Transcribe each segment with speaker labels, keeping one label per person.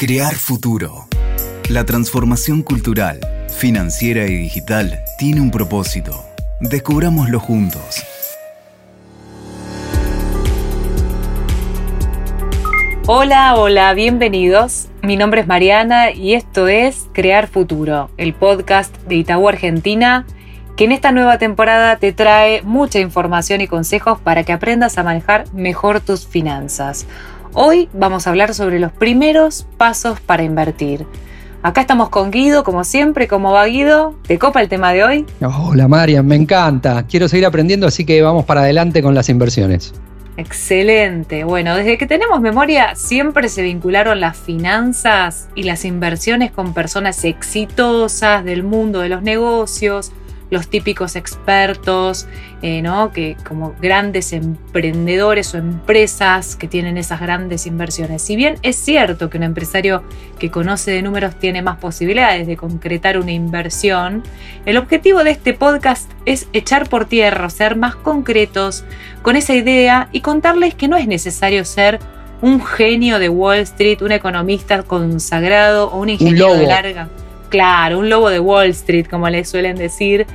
Speaker 1: Crear futuro. La transformación cultural, financiera y digital tiene un propósito. Descubrámoslo juntos.
Speaker 2: Hola, hola, bienvenidos. Mi nombre es Mariana y esto es Crear Futuro, el podcast de Itaú Argentina, que en esta nueva temporada te trae mucha información y consejos para que aprendas a manejar mejor tus finanzas. Hoy vamos a hablar sobre los primeros pasos para invertir. Acá estamos con Guido, como siempre, ¿cómo va Guido? ¿Te copa el tema de hoy?
Speaker 3: Hola Marian, me encanta. Quiero seguir aprendiendo, así que vamos para adelante con las inversiones.
Speaker 2: Excelente. Bueno, desde que tenemos memoria siempre se vincularon las finanzas y las inversiones con personas exitosas del mundo de los negocios, los típicos expertos, eh, ¿no? que como grandes emprendedores o empresas que tienen esas grandes inversiones. Si bien es cierto que un empresario que conoce de números tiene más posibilidades de concretar una inversión, el objetivo de este podcast es echar por tierra, ser más concretos con esa idea y contarles que no es necesario ser un genio de Wall Street, un economista consagrado o un ingeniero de larga claro, un lobo de Wall Street, como le suelen decir,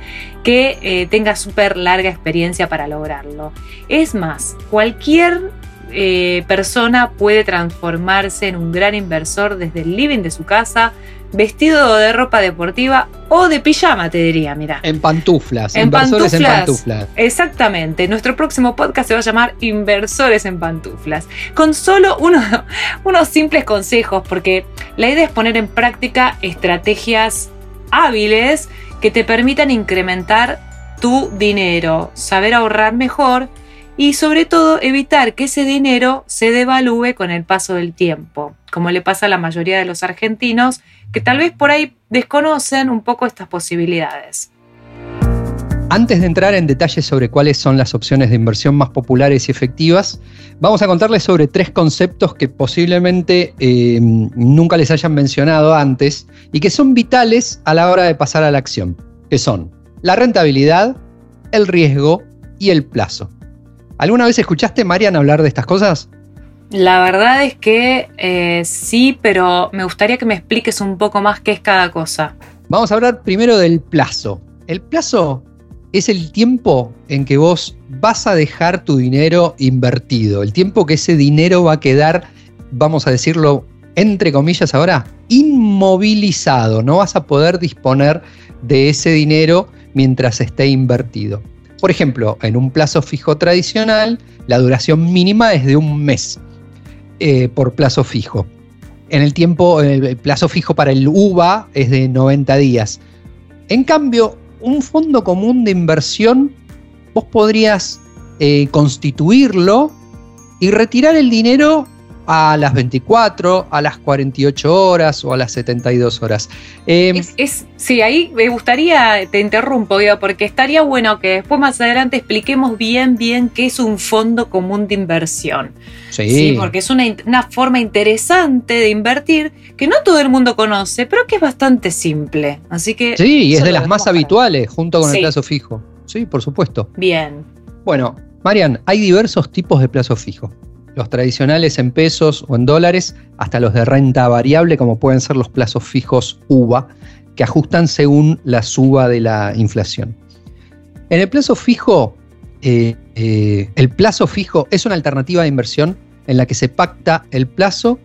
Speaker 2: que eh, tenga súper larga experiencia para lograrlo. Es más, cualquier eh, persona puede transformarse en un gran inversor desde el living de su casa, vestido de ropa deportiva o de pijama, te diría, mira.
Speaker 3: En pantuflas, en inversores en pantuflas.
Speaker 2: Exactamente. Nuestro próximo podcast se va a llamar Inversores en pantuflas. Con solo unos simples consejos, porque la idea es poner en práctica estrategias hábiles que te permitan incrementar tu dinero, saber ahorrar mejor y sobre todo evitar que ese dinero se devalúe con el paso del tiempo, como le pasa a la mayoría de los argentinos que tal vez por ahí desconocen un poco estas posibilidades.
Speaker 3: Antes de entrar en detalles sobre cuáles son las opciones de inversión más populares y efectivas, vamos a contarles sobre tres conceptos que posiblemente eh, nunca les hayan mencionado antes y que son vitales a la hora de pasar a la acción, que son la rentabilidad, el riesgo y el plazo. ¿Alguna vez escuchaste, Marian, hablar de estas cosas?
Speaker 2: La verdad es que eh, sí, pero me gustaría que me expliques un poco más qué es cada cosa.
Speaker 3: Vamos a hablar primero del plazo. El plazo es el tiempo en que vos vas a dejar tu dinero invertido, el tiempo que ese dinero va a quedar, vamos a decirlo entre comillas ahora, inmovilizado, no vas a poder disponer de ese dinero mientras esté invertido. Por ejemplo, en un plazo fijo tradicional, la duración mínima es de un mes. Eh, por plazo fijo. En el tiempo, el plazo fijo para el UVA es de 90 días. En cambio, un fondo común de inversión, vos podrías eh, constituirlo y retirar el dinero a las 24, a las 48 horas o a las 72 horas.
Speaker 2: Em, es, sí, ahí me gustaría, te interrumpo, porque estaría bueno que después más adelante expliquemos bien, bien qué es un fondo común de inversión. Sí. porque es una, una, forma interesante de invertir que no todo el mundo conoce, pero que es bastante simple. Así que.
Speaker 3: Sí, y es de las más habituales, junto con el plazo fijo. Sí, por supuesto.
Speaker 2: Bien.
Speaker 3: Bueno, Marian, hay diversos tipos de plazo fijo los tradicionales en pesos o en dólares, hasta los de renta variable, como pueden ser los plazos fijos UVA, que ajustan según la suba de la inflación. En el plazo fijo, eh, eh, el plazo fijo es una alternativa de inversión en la que se pacta el plazo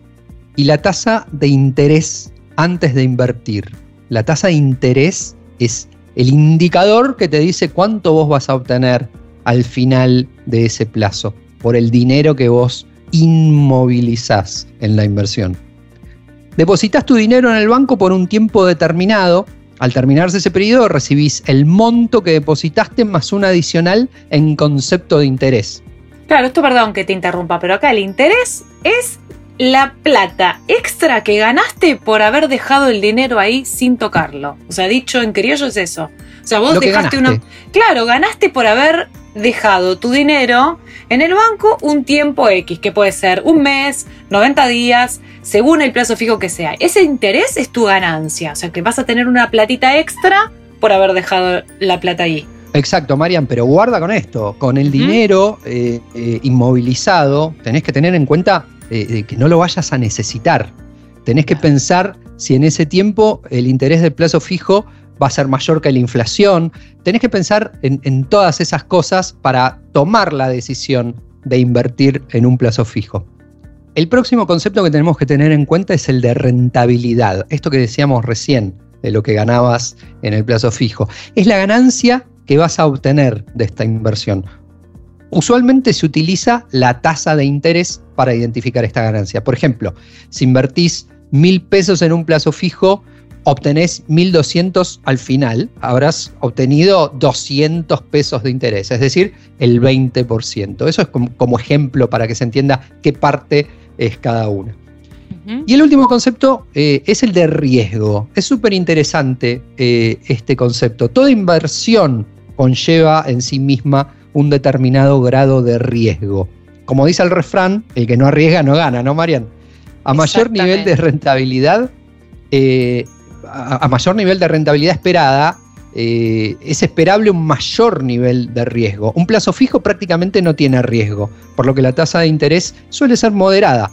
Speaker 3: y la tasa de interés antes de invertir. La tasa de interés es el indicador que te dice cuánto vos vas a obtener al final de ese plazo por el dinero que vos inmovilizás en la inversión. Depositas tu dinero en el banco por un tiempo determinado. Al terminarse ese periodo recibís el monto que depositaste más un adicional en concepto de interés.
Speaker 2: Claro, esto perdón que te interrumpa, pero acá el interés es la plata extra que ganaste por haber dejado el dinero ahí sin tocarlo. O sea, dicho en criollo es eso. O sea, vos dejaste una. Claro, ganaste por haber dejado tu dinero en el banco un tiempo X, que puede ser un mes, 90 días, según el plazo fijo que sea. Ese interés es tu ganancia, o sea que vas a tener una platita extra por haber dejado la plata ahí.
Speaker 3: Exacto, Marian, pero guarda con esto, con el dinero eh, eh, inmovilizado, tenés que tener en cuenta eh, que no lo vayas a necesitar. Tenés que pensar si en ese tiempo el interés del plazo fijo va a ser mayor que la inflación. Tenés que pensar en, todas esas cosas para tomar la decisión de invertir en un plazo fijo. El próximo concepto que tenemos que tener en cuenta es el de rentabilidad. Esto que decíamos recién, de lo que ganabas en el plazo fijo. Es la ganancia que vas a obtener de esta inversión. Usualmente se utiliza la tasa de interés para identificar esta ganancia. Por ejemplo, si invertís mil pesos en un plazo fijo, obtenés 1.200 al final, habrás obtenido 200 pesos de interés, es decir, el 20%. Eso es como, ejemplo para que se entienda qué parte es cada una. Y el último concepto eh, es el de riesgo. Es súper interesante eh, este concepto. Toda inversión conlleva en sí misma un determinado grado de riesgo. Como dice el refrán, el que no arriesga no gana, ¿no, Marian? A mayor nivel de rentabilidad, eh, a, mayor nivel de rentabilidad esperada, eh, es esperable un mayor nivel de riesgo. Un plazo fijo prácticamente no tiene riesgo, por lo que la tasa de interés suele ser moderada.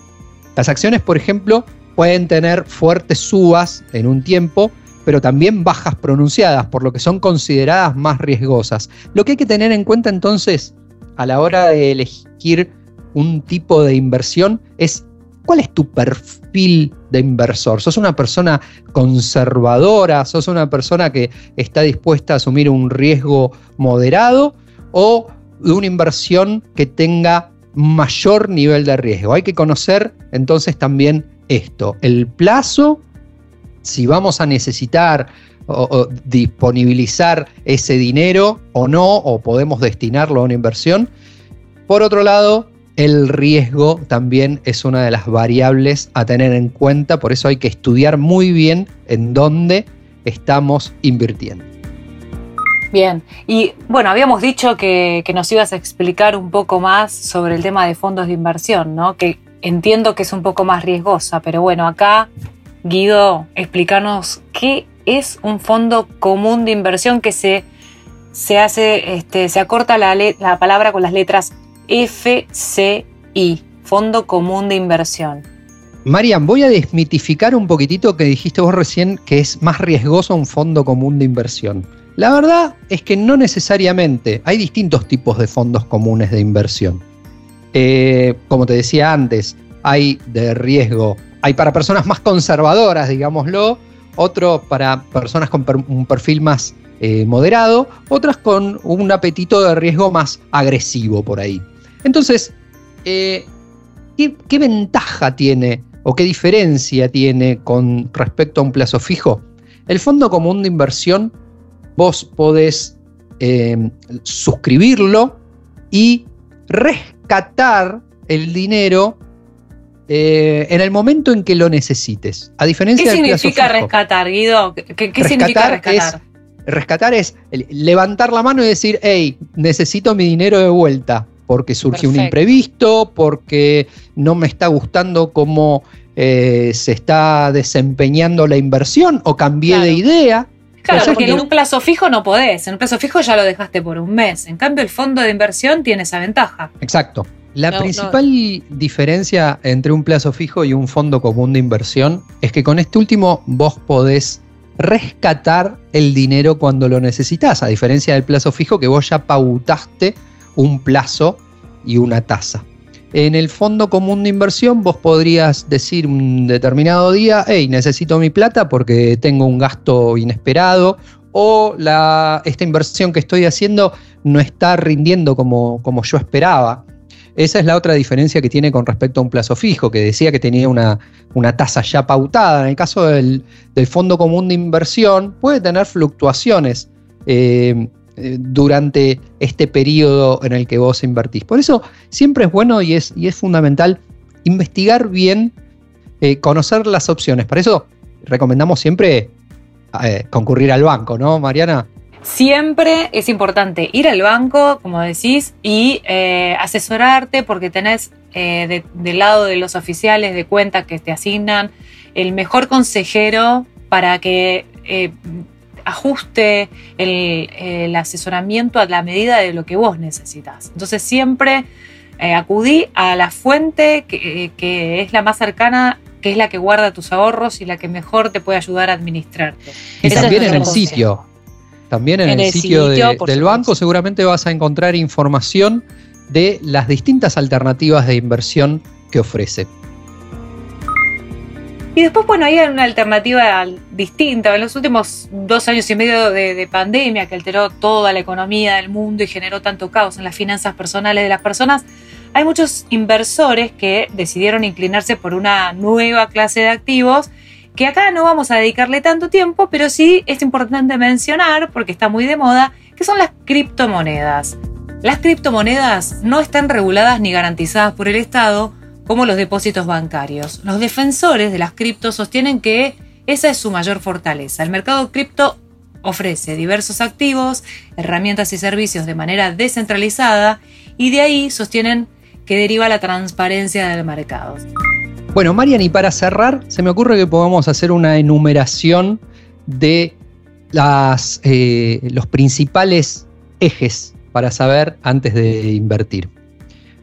Speaker 3: Las acciones, por ejemplo, pueden tener fuertes subas en un tiempo, pero también bajas pronunciadas, por lo que son consideradas más riesgosas. Lo que hay que tener en cuenta entonces a la hora de elegir un tipo de inversión es cuál es tu perfil de inversor. ¿Sos una persona conservadora? ¿Sos una persona que está dispuesta a asumir un riesgo moderado? ¿O de una inversión que tenga mayor nivel de riesgo? Hay que conocer entonces también esto, el plazo si vamos a necesitar o, disponibilizar ese dinero o no, o podemos destinarlo a una inversión. Por otro lado, el riesgo también es una de las variables a tener en cuenta, por eso hay que estudiar muy bien en dónde estamos invirtiendo.
Speaker 2: Bien, y bueno, habíamos dicho que, nos ibas a explicar un poco más sobre el tema de fondos de inversión, ¿no? Que entiendo que es un poco más riesgosa, pero bueno, acá Guido, explícanos qué es un fondo común de inversión que se, se hace, este, se acorta la, la palabra con las letras FCI, Fondo Común de Inversión.
Speaker 3: Marian, voy a desmitificar un poquitito que dijiste vos recién que es más riesgoso un fondo común de inversión. La verdad es que no necesariamente. Hay distintos tipos de fondos comunes de inversión. Eh, como te decía antes, hay de riesgo hay para personas más conservadoras, digámoslo, otro para personas con un perfil más eh, moderado, otras con un apetito de riesgo más agresivo por ahí. Entonces, eh, ¿qué, ventaja tiene o qué diferencia tiene con respecto a un plazo fijo? El fondo común de inversión, vos podés eh, suscribirlo y rescatar el dinero eh, en el momento en que lo necesites. A diferencia
Speaker 2: ¿Qué significa rescatar, Guido? ¿Qué, significa rescatar?
Speaker 3: Es, rescatar es levantar la mano y decir, hey, necesito mi dinero de vuelta, porque surgió un imprevisto, porque no me está gustando cómo eh, se está desempeñando la inversión o cambié de idea.
Speaker 2: Claro, porque en un plazo fijo no podés. En un plazo fijo ya lo dejaste por un mes. En cambio, el fondo de inversión tiene esa ventaja.
Speaker 3: Exacto. La principal diferencia entre un plazo fijo y un fondo común de inversión es que con este último vos podés rescatar el dinero cuando lo necesitas, a diferencia del plazo fijo que vos ya pautaste un plazo y una tasa. En el fondo común de inversión vos podrías decir un determinado día, hey, necesito mi plata porque tengo un gasto inesperado o la, esta inversión que estoy haciendo no está rindiendo como, como yo esperaba. Esa es la otra diferencia que tiene con respecto a un plazo fijo, que decía que tenía una, tasa ya pautada. En el caso del, fondo común de inversión, puede tener fluctuaciones eh, eh, durante este periodo en el que vos invertís. Por eso siempre es bueno y es, y es fundamental investigar bien, eh, conocer las opciones. Para eso recomendamos siempre concurrir al banco, ¿no, Mariana?
Speaker 2: Siempre es importante ir al banco, como decís, y eh, asesorarte porque tenés eh, del lado de los oficiales de cuenta que te asignan el mejor consejero para que eh, ajuste el, asesoramiento a la medida de lo que vos necesitas. Entonces siempre acudí a la fuente que, que es la más cercana que es la que guarda tus ahorros y la que mejor te puede ayudar a administrarte.
Speaker 3: Y también en el sitio. También en, el, sitio, del banco seguramente vas a encontrar información de las distintas alternativas de inversión que ofrece.
Speaker 2: Y después, bueno, hay una alternativa distinta. En los últimos dos años y medio de, pandemia que alteró toda la economía del mundo y generó tanto caos en las finanzas personales de las personas, hay muchos inversores que decidieron inclinarse por una nueva clase de activos que acá no vamos a dedicarle tanto tiempo, pero sí es importante mencionar, porque está muy de moda, que son las criptomonedas. Las criptomonedas no están reguladas ni garantizadas por el Estado, como los depósitos bancarios. Los defensores de las criptos sostienen que esa es su mayor fortaleza. El mercado cripto ofrece diversos activos, herramientas y servicios de manera descentralizada y de ahí sostienen que deriva la transparencia del mercado.
Speaker 3: Bueno, Marian, y para cerrar, se me ocurre que podamos hacer una enumeración de eh, los principales ejes para saber antes de invertir.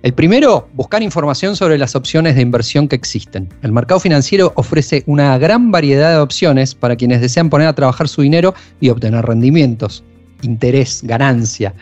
Speaker 3: El primero, buscar información sobre las opciones de inversión que existen. El mercado financiero ofrece una gran variedad de opciones para quienes desean poner a trabajar su dinero y obtener rendimientos, interés, ganancia.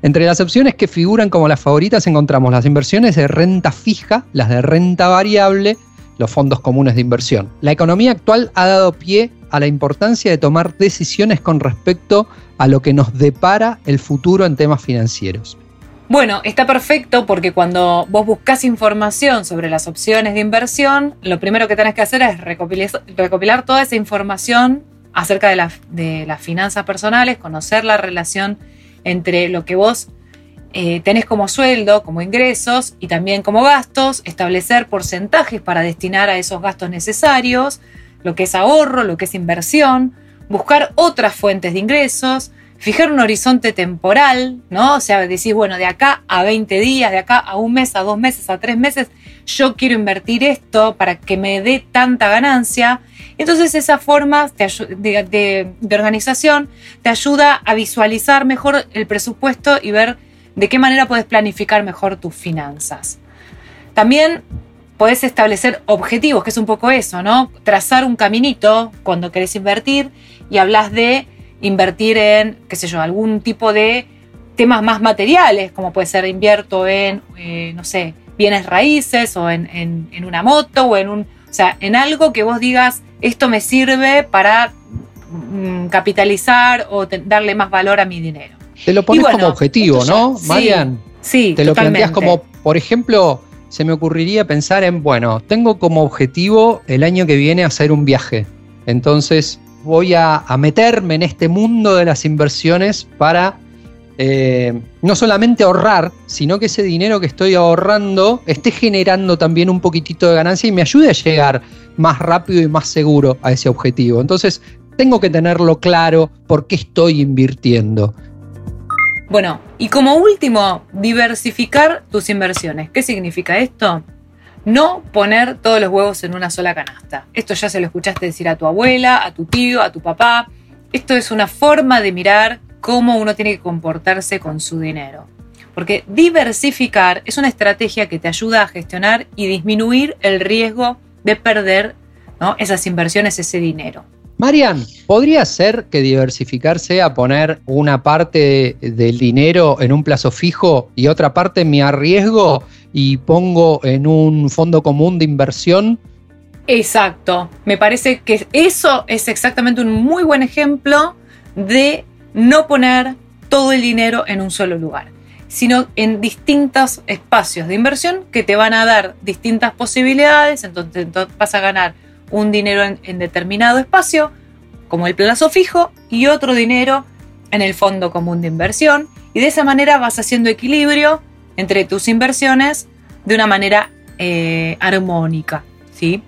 Speaker 3: Entre las opciones que figuran como las favoritas encontramos las inversiones de renta fija, las de renta variable, los fondos comunes de inversión. La economía actual ha dado pie a la importancia de tomar decisiones con respecto a lo que nos depara el futuro en temas financieros.
Speaker 2: Bueno, está perfecto porque cuando vos buscas información sobre las opciones de inversión, lo primero que tenés que hacer es recopilar, toda esa información acerca de, las finanzas personales, conocer la relación entre lo que vos eh, tenés como sueldo, como ingresos y también como gastos, establecer porcentajes para destinar a esos gastos necesarios, lo que es ahorro, lo que es inversión, buscar otras fuentes de ingresos, fijar un horizonte temporal, ¿no? O sea, decís, bueno, de acá a 20 días, de acá a un mes, a dos meses, a tres meses, yo quiero invertir esto para que me dé tanta ganancia. Entonces esa forma de, organización te ayuda a visualizar mejor el presupuesto y ver de qué manera puedes planificar mejor tus finanzas. También puedes establecer objetivos, que es un poco eso, ¿no? Trazar un caminito cuando querés invertir y hablas de invertir en, qué sé yo, algún tipo de temas más materiales, como puede ser invierto en, eh, no sé, bienes raíces o en, una moto o en un, o sea, en algo que vos digas, esto me sirve para mm, capitalizar o darle más valor a mi dinero.
Speaker 3: Te lo pones como objetivo, ¿no, Marian?
Speaker 2: Sí,
Speaker 3: Te lo planteas como, por ejemplo, se me ocurriría pensar en, bueno, tengo como objetivo el año que viene hacer un viaje. Entonces, voy a, meterme en este mundo de las inversiones para eh, no solamente ahorrar, sino que ese dinero que estoy ahorrando esté generando también un poquitito de ganancia y me ayude a llegar más rápido y más seguro a ese objetivo. Entonces, tengo que tenerlo claro por qué estoy invirtiendo.
Speaker 2: Bueno, y como último, diversificar tus inversiones. ¿Qué significa esto? No poner todos los huevos en una sola canasta. Esto ya se lo escuchaste decir a tu abuela, a tu tío, a tu papá. Esto es una forma de mirar cómo uno tiene que comportarse con su dinero. Porque diversificar es una estrategia que te ayuda a gestionar y disminuir el riesgo de perder esas inversiones, ese dinero.
Speaker 3: Marian, ¿podría ser que diversificar sea poner una parte del dinero en un plazo fijo y otra parte me arriesgo y pongo en un fondo común de inversión.
Speaker 2: Exacto, me parece que eso es exactamente un muy buen ejemplo de no poner todo el dinero en un solo lugar, sino en distintos espacios de inversión que te van a dar distintas posibilidades, entonces, vas a ganar un dinero en determinado espacio, como el plazo fijo, y otro dinero en el fondo común de inversión, y de esa manera vas haciendo equilibrio entre tus inversiones de una manera eh, armónica. ¿sí?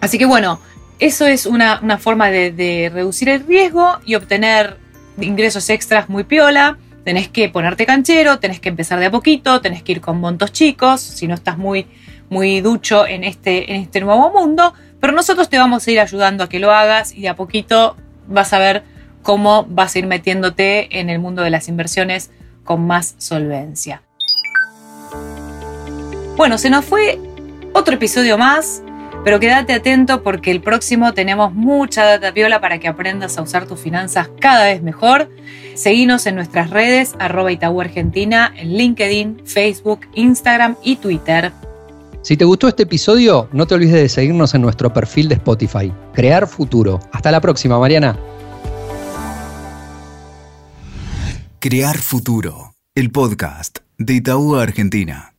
Speaker 2: Así que bueno, eso es una, forma de, reducir el riesgo y obtener ingresos extras muy piola. Tenés que ponerte canchero, tenés que empezar de a poquito, tenés que ir con montos chicos, si no estás muy, muy ducho en este, en este nuevo mundo. Pero nosotros te vamos a ir ayudando a que lo hagas y de a poquito vas a ver cómo vas a ir metiéndote en el mundo de las inversiones con más solvencia. Bueno, se nos fue otro episodio más. Pero quédate atento porque el próximo tenemos mucha data piola para que aprendas a usar tus finanzas cada vez mejor. Seguinos en nuestras redes, arroba Itaú Argentina, en LinkedIn, Facebook, Instagram y Twitter.
Speaker 3: Si te gustó este episodio, no te olvides de seguirnos en nuestro perfil de Spotify. Crear futuro. Hasta la próxima, Mariana.
Speaker 1: Crear futuro. El podcast de Itaú Argentina.